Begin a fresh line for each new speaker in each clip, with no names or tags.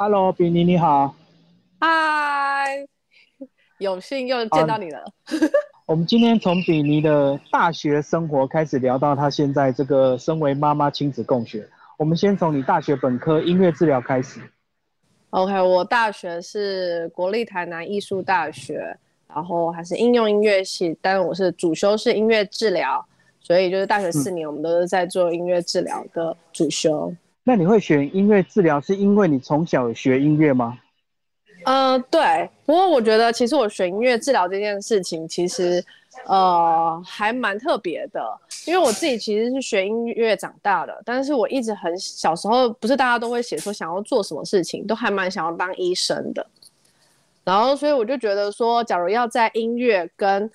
Hello，比尼你好。
嗨，有幸又见到你了。
我们今天从比尼的大学生活开始聊到他现在这个身为妈妈亲子共学。我们先从你大学本科音乐治疗开始。
OK，我大学是国立台南艺术大学，然后还是应用音乐系，但我是主修是音乐治疗，所以就是大学四年我们都是在做音乐治疗的主修。
那你会选音乐治疗，是因为你从小学音乐吗？
呃，对。不过我觉得，其实我选音乐治疗这件事情，其实呃还蛮特别的。因为我自己其实是学音乐长大的，但是我一直很小时候，不是大家都会写说想要做什么事情，都还蛮想要当医生的。然后，所以我就觉得说，假如要在音乐跟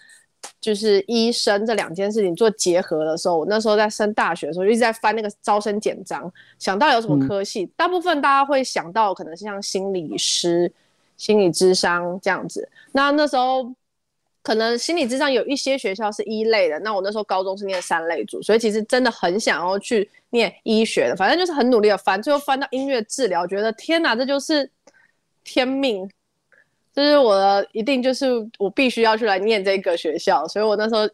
就是医生这两件事情做结合的时候，我那时候在升大学的时候，一直在翻那个招生简章，想到有什么科系，大部分大家会想到可能是像心理师、心理智商这样子。那那时候可能心理智商有一些学校是一类的，那我那时候高中是念三类组，所以其实真的很想要去念医学的，反正就是很努力的翻，最后翻到音乐治疗，觉得天哪，这就是天命。就是我的一定就是我必须要去来念这个学校，所以我那时候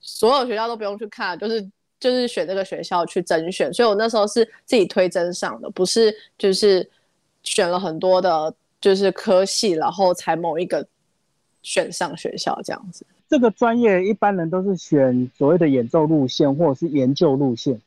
所有学校都不用去看，就是就是选这个学校去甄选，所以我那时候是自己推甄上的，不是就是选了很多的，就是科系，然后才某一个选上学校这样子。
这个专业一般人都是选所谓的演奏路线或者是研究路线。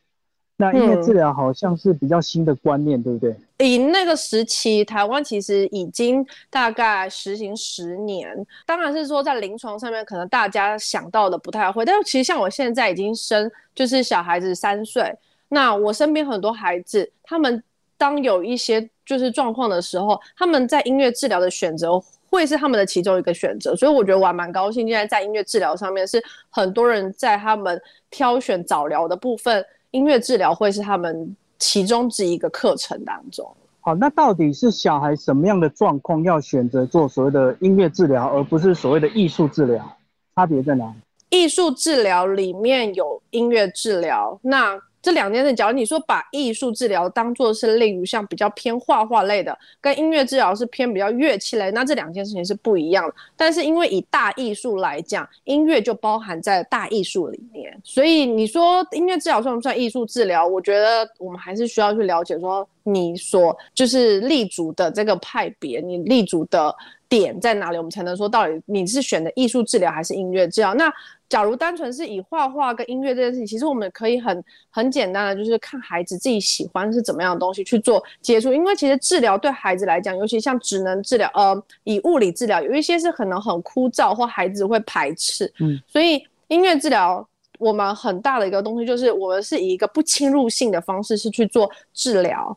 那音乐治疗好像是比较新的观念，对不对？
以那个时期，台湾其实已经大概实行十年。当然是说在临床上面，可能大家想到的不太会。但是其实像我现在已经生，就是小孩子三岁，那我身边很多孩子，他们当有一些就是状况的时候，他们在音乐治疗的选择会是他们的其中一个选择。所以我觉得我还蛮高兴，现在在音乐治疗上面是很多人在他们挑选早疗的部分。音乐治疗会是他们其中之一个课程当中。
好，那到底是小孩什么样的状况要选择做所谓的音乐治疗，而不是所谓的艺术治疗？差别在哪里？
艺术治疗里面有音乐治疗，那。这两件事，假如你说把艺术治疗当做是例如像比较偏画画类的，跟音乐治疗是偏比较乐器类，那这两件事情是不一样的。但是因为以大艺术来讲，音乐就包含在大艺术里面，所以你说音乐治疗算不算艺术治疗？我觉得我们还是需要去了解说你所就是立足的这个派别，你立足的点在哪里，我们才能说到底你是选的艺术治疗还是音乐治疗？那。假如单纯是以画画跟音乐这件事情，其实我们可以很很简单的，就是看孩子自己喜欢是怎么样的东西去做接触。因为其实治疗对孩子来讲，尤其像职能治疗，呃，以物理治疗，有一些是可能很枯燥或孩子会排斥。嗯，所以音乐治疗我们很大的一个东西就是，我们是以一个不侵入性的方式是去做治疗，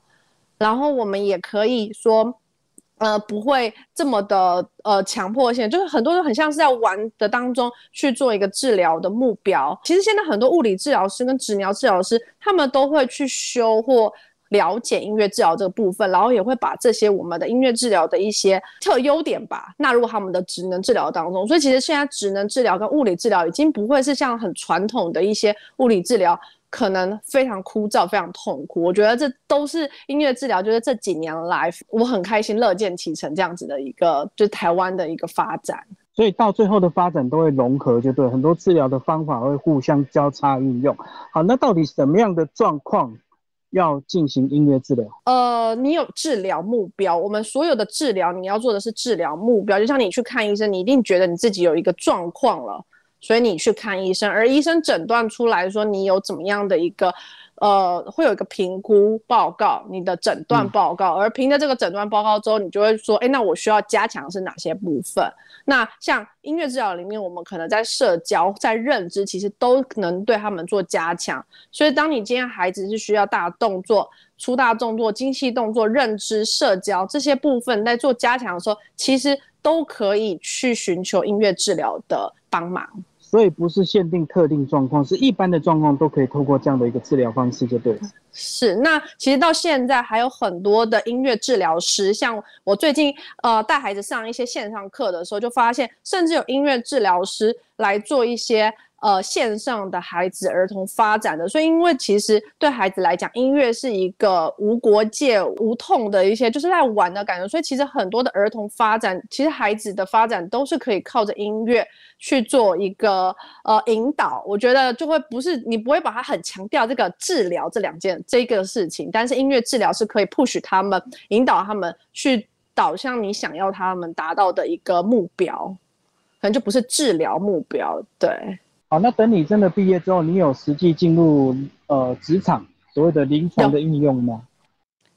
然后我们也可以说。呃，不会这么的呃强迫性，就是很多人很像是在玩的当中去做一个治疗的目标。其实现在很多物理治疗师跟职疗治疗师，他们都会去修或了解音乐治疗这个部分，然后也会把这些我们的音乐治疗的一些特优点吧纳入他们的职能治疗当中。所以其实现在职能治疗跟物理治疗已经不会是像很传统的一些物理治疗。可能非常枯燥，非常痛苦。我觉得这都是音乐治疗，就是这几年来，我很开心、乐见其成这样子的一个，就是台湾的一个发展。
所以到最后的发展都会融合，就对，很多治疗的方法会互相交叉运用。好，那到底什么样的状况要进行音乐治疗？
呃，你有治疗目标，我们所有的治疗，你要做的是治疗目标。就像你去看医生，你一定觉得你自己有一个状况了。所以你去看医生，而医生诊断出来说你有怎么样的一个，呃，会有一个评估报告，你的诊断报告，而凭着这个诊断报告之后，你就会说，哎，那我需要加强是哪些部分？那像音乐治疗里面，我们可能在社交、在认知，其实都能对他们做加强。所以，当你今天孩子是需要大动作、粗大动作、精细动作、认知、社交这些部分在做加强的时候，其实都可以去寻求音乐治疗的帮忙。
所以不是限定特定状况，是一般的状况都可以透过这样的一个治疗方式就对了。
是，那其实到现在还有很多的音乐治疗师，像我最近呃带孩子上一些线上课的时候，就发现甚至有音乐治疗师来做一些呃线上的孩子儿童发展的。所以，因为其实对孩子来讲，音乐是一个无国界、无痛的一些，就是在玩的感觉。所以，其实很多的儿童发展，其实孩子的发展都是可以靠着音乐去做一个呃引导。我觉得就会不是你不会把它很强调这个治疗这两件这个事情，但是音乐治疗是可以 push 他们，引导他们去。导向你想要他们达到的一个目标，可能就不是治疗目标。对，
好，那等你真的毕业之后，你有实际进入呃职场，所谓的临床的应用吗？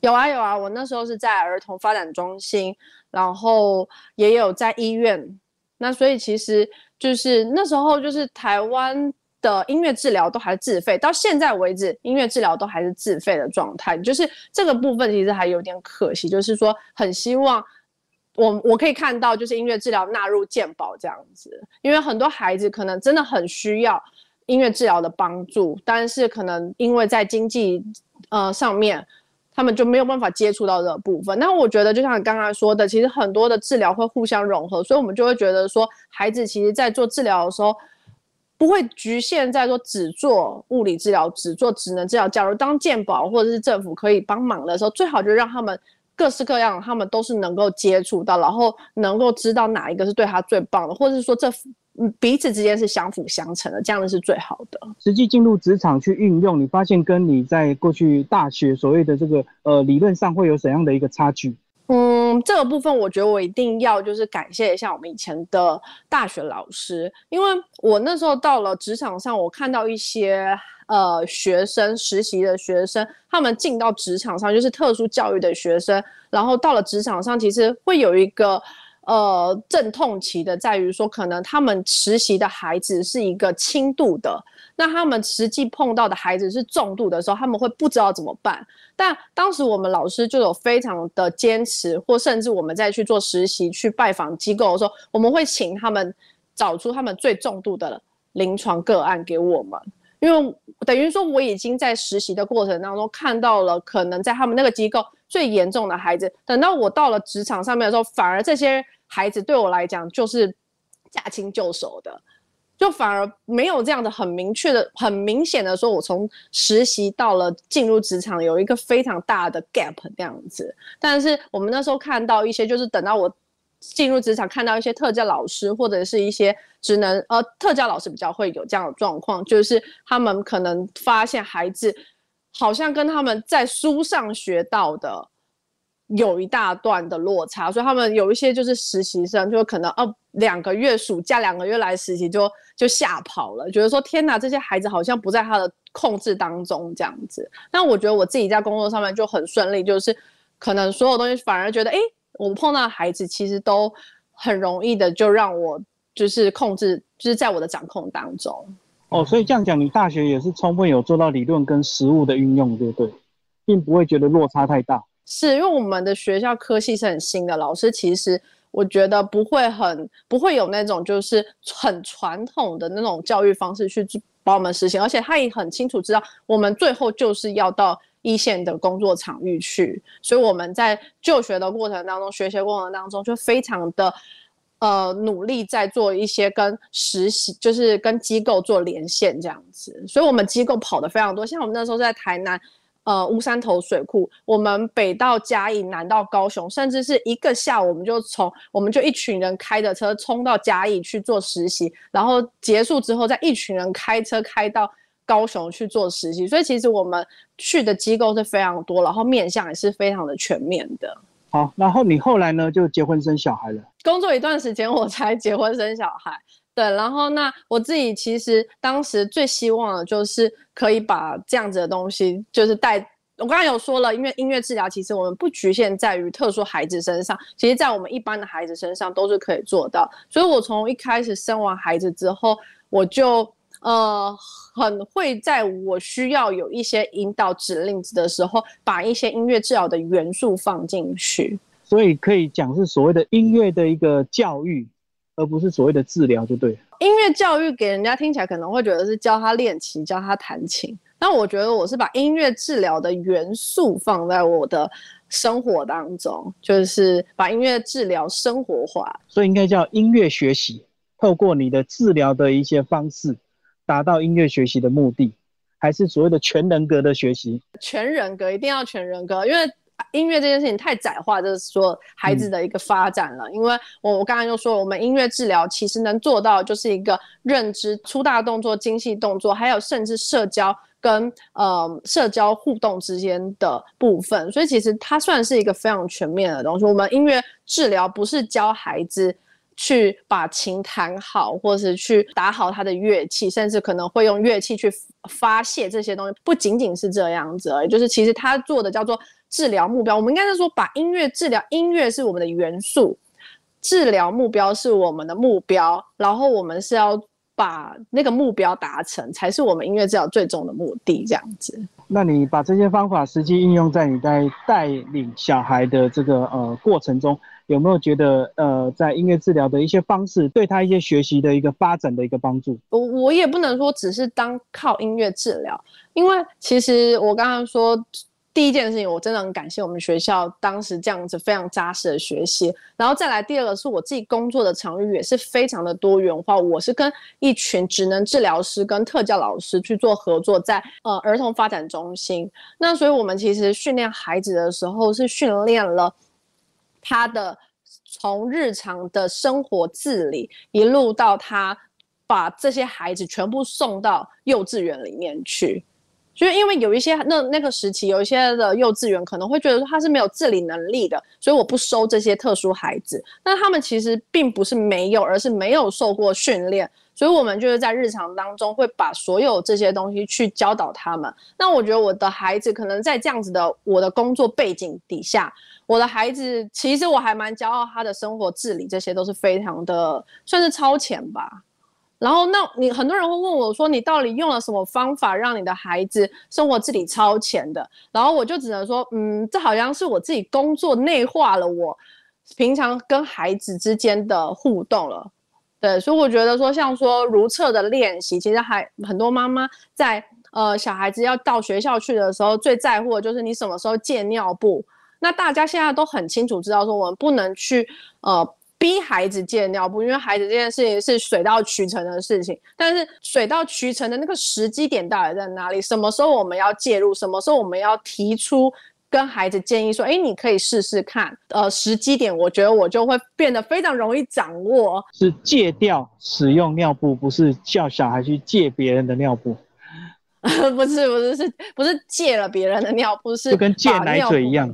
有啊有啊，我那时候是在儿童发展中心，然后也有在医院。那所以其实就是那时候就是台湾。的音乐治疗都还是自费，到现在为止，音乐治疗都还是自费的状态。就是这个部分其实还有点可惜，就是说很希望我我可以看到，就是音乐治疗纳入健保这样子，因为很多孩子可能真的很需要音乐治疗的帮助，但是可能因为在经济呃上面，他们就没有办法接触到这部分。那我觉得就像你刚刚说的，其实很多的治疗会互相融合，所以我们就会觉得说，孩子其实在做治疗的时候。不会局限在说只做物理治疗、只做职能治疗。假如当健保或者是政府可以帮忙的时候，最好就让他们各式各样，他们都是能够接触到，然后能够知道哪一个是对他最棒的，或者是说这彼此之间是相辅相成的，这样的是最好的。
实际进入职场去运用，你发现跟你在过去大学所谓的这个呃理论上会有怎样的一个差距？
嗯，这个部分我觉得我一定要就是感谢一下我们以前的大学老师，因为我那时候到了职场上，我看到一些呃学生实习的学生，他们进到职场上就是特殊教育的学生，然后到了职场上，其实会有一个呃阵痛期的，在于说可能他们实习的孩子是一个轻度的。那他们实际碰到的孩子是重度的时候，他们会不知道怎么办。但当时我们老师就有非常的坚持，或甚至我们在去做实习、去拜访机构的时候，我们会请他们找出他们最重度的临床个案给我们，因为等于说我已经在实习的过程当中看到了可能在他们那个机构最严重的孩子。等到我到了职场上面的时候，反而这些孩子对我来讲就是驾轻就熟的。就反而没有这样的很明确的、很明显的说，我从实习到了进入职场有一个非常大的 gap 这样子。但是我们那时候看到一些，就是等到我进入职场，看到一些特教老师或者是一些职能呃特教老师比较会有这样的状况，就是他们可能发现孩子好像跟他们在书上学到的。有一大段的落差，所以他们有一些就是实习生，就可能哦两个月暑假两个月来实习就就吓跑了，觉得说天哪，这些孩子好像不在他的控制当中这样子。那我觉得我自己在工作上面就很顺利，就是可能所有东西反而觉得，哎，我碰到的孩子其实都很容易的就让我就是控制，就是在我的掌控当中。
哦，所以这样讲，你大学也是充分有做到理论跟实务的运用，对不对？并不会觉得落差太大。
是因为我们的学校科系是很新的，老师其实我觉得不会很不会有那种就是很传统的那种教育方式去帮我们实行，而且他也很清楚知道我们最后就是要到一线的工作场域去，所以我们在就学的过程当中，学习过程当中就非常的呃努力在做一些跟实习，就是跟机构做连线这样子，所以我们机构跑的非常多，像我们那时候在台南。呃，乌山头水库，我们北到嘉义，南到高雄，甚至是一个下午，我们就从我们就一群人开着车冲到嘉义去做实习，然后结束之后，再一群人开车开到高雄去做实习。所以其实我们去的机构是非常多，然后面向也是非常的全面的。
好，然后你后来呢，就结婚生小孩了？
工作一段时间，我才结婚生小孩。对，然后那我自己其实当时最希望的就是可以把这样子的东西，就是带。我刚刚有说了，因为音乐治疗其实我们不局限在于特殊孩子身上，其实在我们一般的孩子身上都是可以做到。所以我从一开始生完孩子之后，我就呃很会在我需要有一些引导指令的时候，把一些音乐治疗的元素放进去。
所以可以讲是所谓的音乐的一个教育。而不是所谓的治疗，就对。
音乐教育给人家听起来可能会觉得是教他练琴、教他弹琴，但我觉得我是把音乐治疗的元素放在我的生活当中，就是把音乐治疗生活化。
所以应该叫音乐学习，透过你的治疗的一些方式，达到音乐学习的目的，还是所谓的全人格的学习？
全人格一定要全人格，因为音乐这件事情太窄化，就是说孩子的一个发展了。因为我我刚才就说，我们音乐治疗其实能做到就是一个认知、粗大动作、精细动作，还有甚至社交。跟呃社交互动之间的部分，所以其实它算是一个非常全面的东西。我们音乐治疗不是教孩子去把琴弹好，或是去打好他的乐器，甚至可能会用乐器去发泄这些东西，不仅仅是这样子而已。就是其实他做的叫做治疗目标，我们应该是说把音乐治疗，音乐是我们的元素，治疗目标是我们的目标，然后我们是要。把那个目标达成，才是我们音乐治疗最终的目的。这样子，
那你把这些方法实际应用在你在带领小孩的这个呃过程中，有没有觉得呃在音乐治疗的一些方式，对他一些学习的一个发展的一个帮助？
我我也不能说只是当靠音乐治疗，因为其实我刚刚说。第一件事情，我真的很感谢我们学校当时这样子非常扎实的学习，然后再来第二个是我自己工作的场域也是非常的多元化，我是跟一群职能治疗师跟特教老师去做合作，在呃儿童发展中心，那所以我们其实训练孩子的时候是训练了他的从日常的生活自理一路到他把这些孩子全部送到幼稚园里面去。就是因为有一些那那个时期，有一些的幼稚园可能会觉得说他是没有自理能力的，所以我不收这些特殊孩子。那他们其实并不是没有，而是没有受过训练。所以我们就是在日常当中会把所有这些东西去教导他们。那我觉得我的孩子可能在这样子的我的工作背景底下，我的孩子其实我还蛮骄傲，他的生活自理这些都是非常的算是超前吧。然后，那你很多人会问我说，你到底用了什么方法让你的孩子生活自理超前的？然后我就只能说，嗯，这好像是我自己工作内化了我平常跟孩子之间的互动了。对，所以我觉得说，像说如厕的练习，其实还很多妈妈在呃小孩子要到学校去的时候，最在乎的就是你什么时候借尿布。那大家现在都很清楚知道说，我们不能去呃。逼孩子戒尿布，因为孩子这件事情是水到渠成的事情。但是水到渠成的那个时机点到底在哪里？什么时候我们要介入？什么时候我们要提出跟孩子建议说：“哎，你可以试试看。”呃，时机点，我觉得我就会变得非常容易掌握。
是戒掉使用尿布，不是叫小孩去借别人的尿布。
不是，不是，是不是借了别人的尿布？是
就跟借奶嘴一样。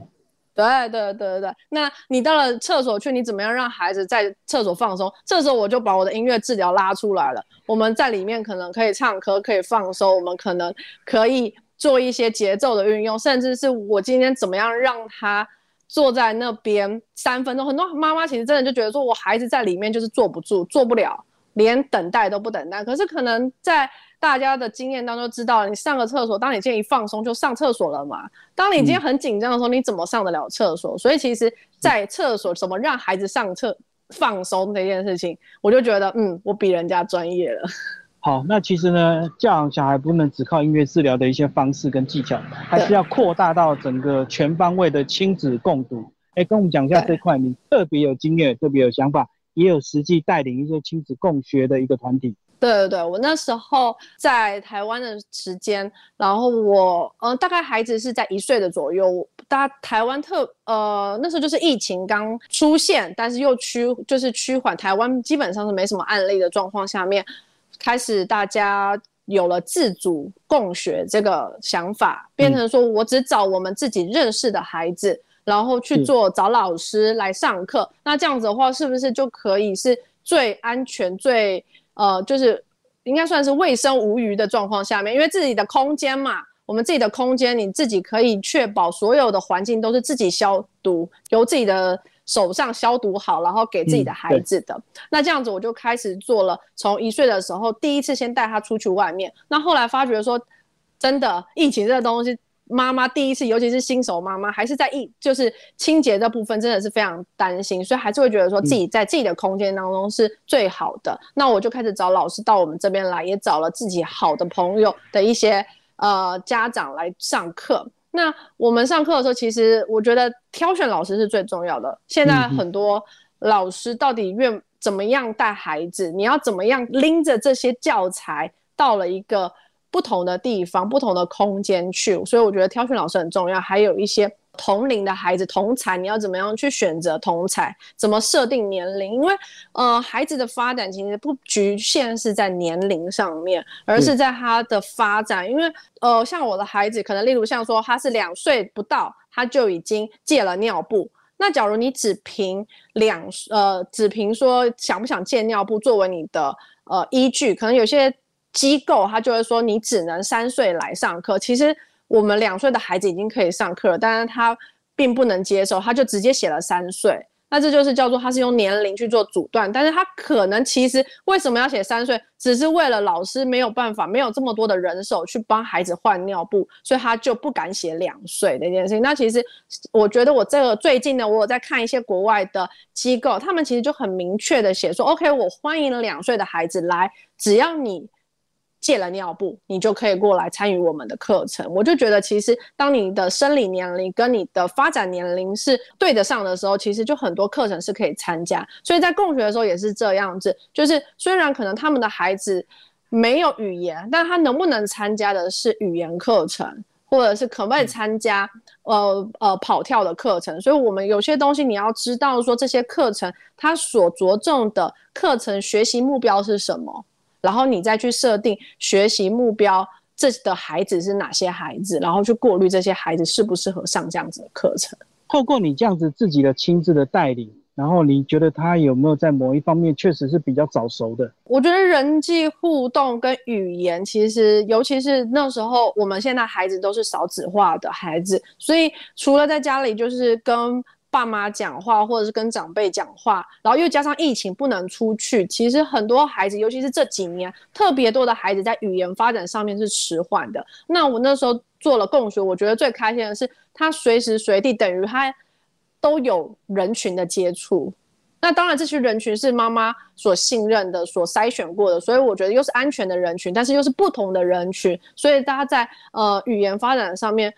对对对对那你到了厕所去，你怎么样让孩子在厕所放松？这时候我就把我的音乐治疗拉出来了。我们在里面可能可以唱歌，可以放松，我们可能可以做一些节奏的运用，甚至是我今天怎么样让他坐在那边三分钟。很多妈妈其实真的就觉得说，我孩子在里面就是坐不住，坐不了，连等待都不等待。可是可能在大家的经验当中知道，你上个厕所，当你今天一放松就上厕所了嘛。当你今天很紧张的时候，你怎么上得了厕所？所以其实，在厕所怎么让孩子上厕放松这件事情，我就觉得，嗯，我比人家专业了。
好，那其实呢，教养小孩不能只靠音乐治疗的一些方式跟技巧，还是要扩大到整个全方位的亲子共读。哎，跟我们讲一下这块，你特别有经验，特别有想法，也有实际带领一些亲子共学的一个团体。
对对对，我那时候在台湾的时间，然后我呃大概孩子是在一岁的左右，大台湾特呃那时候就是疫情刚出现，但是又趋就是趋缓，台湾基本上是没什么案例的状况下面，开始大家有了自主共学这个想法，变成说我只找我们自己认识的孩子，然后去做找老师来上课，那这样子的话是不是就可以是最安全最？呃，就是应该算是卫生无虞的状况下面，因为自己的空间嘛，我们自己的空间，你自己可以确保所有的环境都是自己消毒，由自己的手上消毒好，然后给自己的孩子的。那这样子我就开始做了，从一岁的时候第一次先带他出去外面，那后来发觉说，真的疫情这个东西。妈妈第一次，尤其是新手妈妈，还是在一就是清洁这部分，真的是非常担心，所以还是会觉得说自己在自己的空间当中是最好的。那我就开始找老师到我们这边来，也找了自己好的朋友的一些呃家长来上课。那我们上课的时候，其实我觉得挑选老师是最重要的。现在很多老师到底愿怎么样带孩子？你要怎么样拎着这些教材？到了一个不同的地方、不同的空间去，所以我觉得挑选老师很重要。还有一些同龄的孩子同才，你要怎么样去选择同才？怎么设定年龄？因为呃，孩子的发展其实不局限是在年龄上面，而是在他的发展。因为呃，像我的孩子，可能例如像说他是两岁不到，他就已经戒了尿布。那假如你只凭两呃，只凭说想不想借尿布作为你的呃依据，可能有些机构他就会说你只能三岁来上课。其实我们两岁的孩子已经可以上课了，但是他并不能接受，他就直接写了三岁。那这就是叫做他是用年龄去做阻断，但是他可能其实为什么要写三岁，只是为了老师没有办法，没有这么多的人手去帮孩子换尿布，所以他就不敢写两岁的一件事情。那其实我觉得我这个最近呢，我有在看一些国外的机构，他们其实就很明确的写说，OK，我欢迎两岁的孩子来，只要你。戒了尿布，你就可以过来参与我们的课程。我就觉得，其实当你的生理年龄跟你的发展年龄是对得上的时候，其实就很多课程是可以参加。所以在共学的时候也是这样子，就是虽然可能他们的孩子没有语言，但他能不能参加的是语言课程，或者是可不可以参加呃呃跑跳的课程？所以我们有些东西你要知道，说这些课程它所着重的课程学习目标是什么。然后你再去设定学习目标，这的孩子是哪些孩子，然后去过滤这些孩子适不适合上这样子的课程。
透过你这样子自己的亲自的带领，然后你觉得他有没有在某一方面确实是比较早熟的？
我觉得人际互动跟语言，其实尤其是那时候，我们现在孩子都是少子化的孩子，所以除了在家里就是跟。爸妈讲话，或者是跟长辈讲话，然后又加上疫情不能出去，其实很多孩子，尤其是这几年，特别多的孩子在语言发展上面是迟缓的。那我那时候做了共学，我觉得最开心的是，他随时随地等于他都有人群的接触。那当然，这些人群是妈妈所信任的、所筛选过的，所以我觉得又是安全的人群，但是又是不同的人群，所以大家在呃语言发展上面。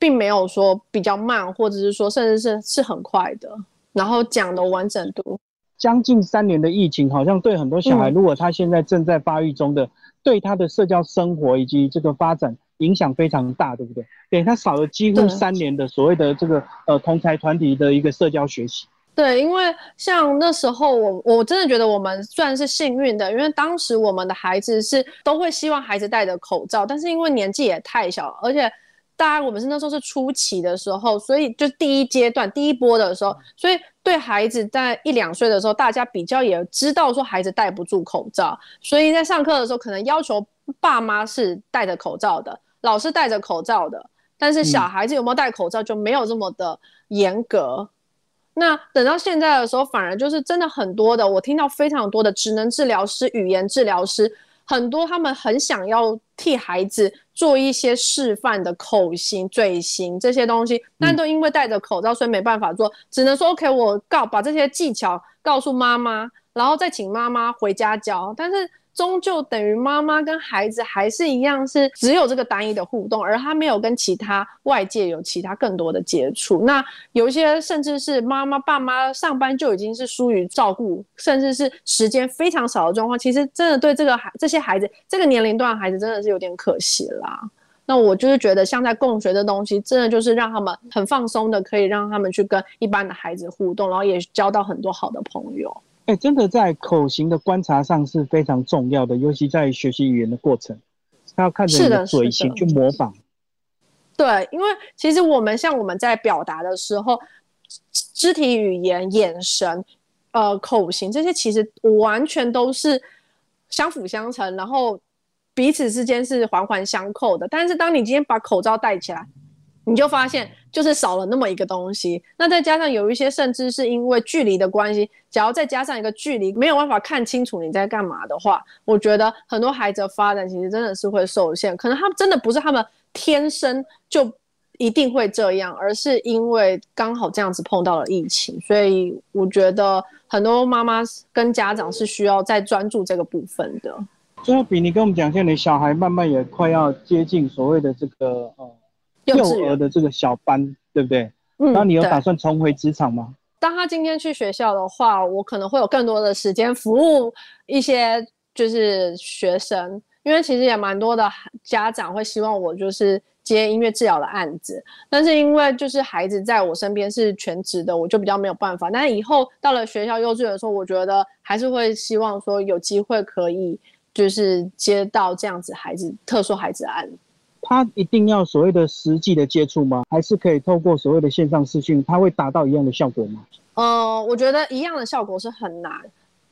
并没有说比较慢，或者是说甚至是是很快的。然后讲的完整度，
将近三年的疫情，好像对很多小孩，如果他现在正在发育中的，对他的社交生活以及这个发展影响非常大，对不对？对他少了几乎三年的所谓的这个呃同才团体的一个社交学习。
对，因为像那时候我我真的觉得我们算是幸运的，因为当时我们的孩子是都会希望孩子戴着口罩，但是因为年纪也太小，而且。大家，我们是那时候是初期的时候，所以就第一阶段、第一波的时候，所以对孩子在一两岁的时候，大家比较也知道说孩子戴不住口罩，所以在上课的时候可能要求爸妈是戴着口罩的，老师戴着口罩的，但是小孩子有没有戴口罩就没有这么的严格。那等到现在的时候，反而就是真的很多的，我听到非常多的职能治疗师、语言治疗师。很多他们很想要替孩子做一些示范的口型、嘴型这些东西，但都因为戴着口罩，所以没办法做，只能说 OK，我告把这些技巧告诉妈妈，然后再请妈妈回家教，但是。终究等于妈妈跟孩子还是一样，是只有这个单一的互动，而他没有跟其他外界有其他更多的接触。那有一些甚至是妈妈、爸妈上班就已经是疏于照顾，甚至是时间非常少的状况，其实真的对这个孩这些孩子这个年龄段孩子真的是有点可惜啦。那我就是觉得，像在共学的东西，真的就是让他们很放松的，可以让他们去跟一般的孩子互动，然后也交到很多好的朋友。
哎，真的在口型的观察上是非常重要的，尤其在学习语言的过程，他要看着你的嘴型去模仿。
对，因为其实我们像我们在表达的时候，肢体语言、眼神、呃口型这些，其实完全都是相辅相成，然后彼此之间是环环相扣的。但是当你今天把口罩戴起来，你就发现，就是少了那么一个东西。那再加上有一些，甚至是因为距离的关系，只要再加上一个距离，没有办法看清楚你在干嘛的话，我觉得很多孩子的发展其实真的是会受限。可能他们真的不是他们天生就一定会这样，而是因为刚好这样子碰到了疫情。所以我觉得很多妈妈跟家长是需要再专注这个部分的。
最后，比你跟我们讲一下，你小孩慢慢也快要接近所谓的这个呃。幼儿的这个小班，对不对？嗯。那你有打算重回职场吗？
当他今天去学校的话，我可能会有更多的时间服务一些就是学生，因为其实也蛮多的家长会希望我就是接音乐治疗的案子，但是因为就是孩子在我身边是全职的，我就比较没有办法。但是以后到了学校幼稚园的时候，我觉得还是会希望说有机会可以就是接到这样子孩子特殊孩子的案子。
他一定要所谓的实际的接触吗？还是可以透过所谓的线上视讯，他会达到一样的效果吗？
呃，我觉得一样的效果是很难，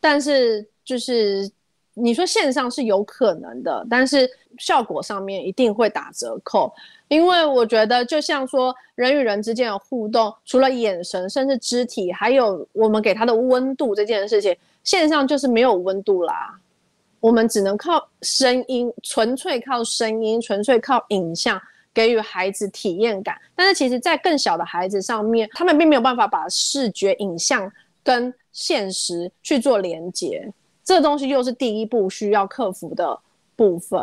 但是就是你说线上是有可能的，但是效果上面一定会打折扣，因为我觉得就像说人与人之间的互动，除了眼神，甚至肢体，还有我们给他的温度这件事情，线上就是没有温度啦。我们只能靠声音，纯粹靠声音，纯粹靠影像给予孩子体验感。但是其实，在更小的孩子上面，他们并没有办法把视觉影像跟现实去做连接。这东西又是第一步需要克服的部分。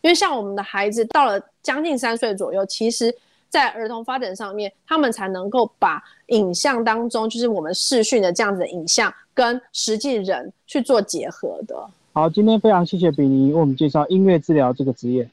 因为像我们的孩子到了将近三岁左右，其实在儿童发展上面，他们才能够把影像当中，就是我们视讯的这样子的影像，跟实际人去做结合的。
好，今天非常谢谢比尼为我们介绍音乐治疗这个职业。